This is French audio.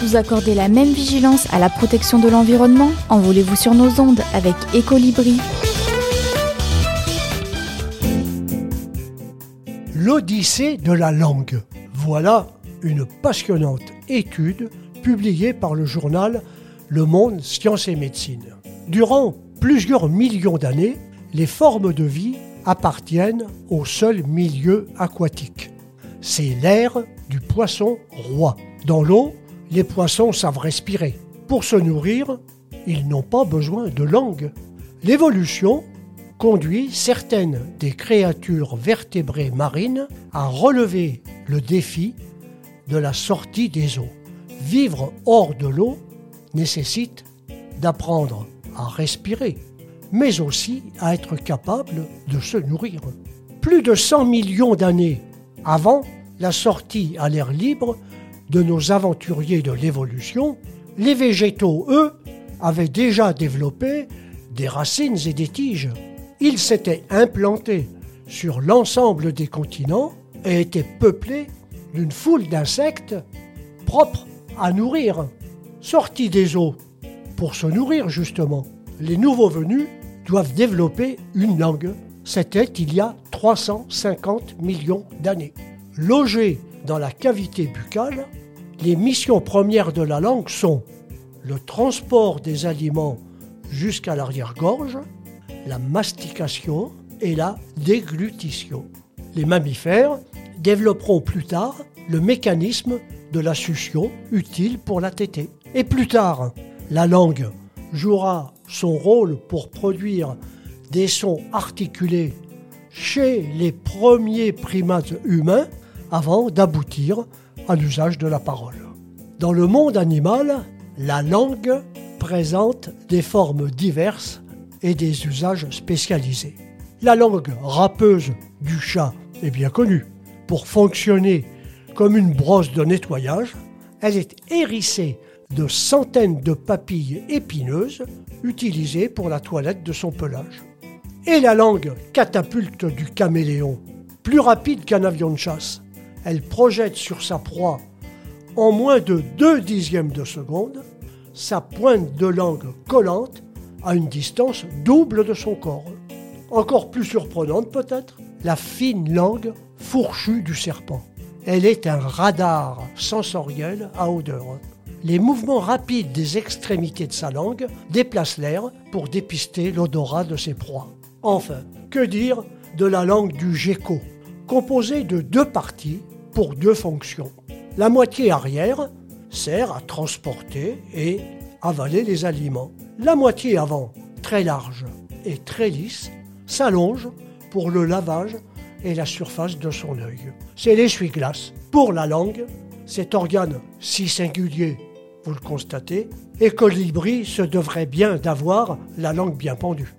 Vous accordez la même vigilance à la protection de l'environnement Envolez-vous sur nos ondes avec Ecolibri. L'Odyssée de la langue. Voilà une passionnante étude publiée par le journal Le Monde Sciences et Médecine. Durant plusieurs millions d'années, les formes de vie appartiennent au seul milieu aquatique. C'est l'ère du poisson roi. Dans l'eau, les poissons savent respirer. Pour se nourrir, ils n'ont pas besoin de langue. L'évolution conduit certaines des créatures vertébrées marines à relever le défi de la sortie des eaux. Vivre hors de l'eau nécessite d'apprendre à respirer, mais aussi à être capable de se nourrir. Plus de 100 millions d'années avant la sortie à l'air libre de nos aventuriers de l'évolution, les végétaux, eux, avaient déjà développé des racines et des tiges. Ils s'étaient implantés sur l'ensemble des continents et étaient peuplés d'une foule d'insectes propres à nourrir. Sortis des eaux pour se nourrir justement, les nouveaux venus doivent développer une langue. C'était il y a 350 millions d'années. Logés dans la cavité buccale, les missions premières de la langue sont le transport des aliments jusqu'à l'arrière-gorge, la mastication et la déglutition. Les mammifères développeront plus tard le mécanisme de la succion utile pour la tétée. Et plus tard, la langue jouera son rôle pour produire des sons articulés chez les premiers primates humains avant d'aboutir à l'usage de la parole. Dans le monde animal, la langue présente des formes diverses et des usages spécialisés. La langue râpeuse du chat est bien connue. Pour fonctionner comme une brosse de nettoyage, elle est hérissée de centaines de papilles épineuses utilisées pour la toilette de son pelage. Et la langue catapulte du caméléon, plus rapide qu'un avion de chasse, elle projette sur sa proie en moins de 2 dixièmes de seconde sa pointe de langue collante à une distance double de son corps. Encore plus surprenante peut-être, la fine langue fourchue du serpent. Elle est un radar sensoriel à odeur. Les mouvements rapides des extrémités de sa langue déplacent l'air pour dépister l'odorat de ses proies. Enfin, que dire de la langue du gecko, composée de deux parties pour deux fonctions. La moitié arrière sert à transporter et avaler les aliments. La moitié avant, très large et très lisse, s'allonge pour le lavage et la surface de son œil. C'est l'essuie-glace. Pour la langue, cet organe si singulier, vous le constatez, et Colibri se devrait bien d'avoir la langue bien pendue.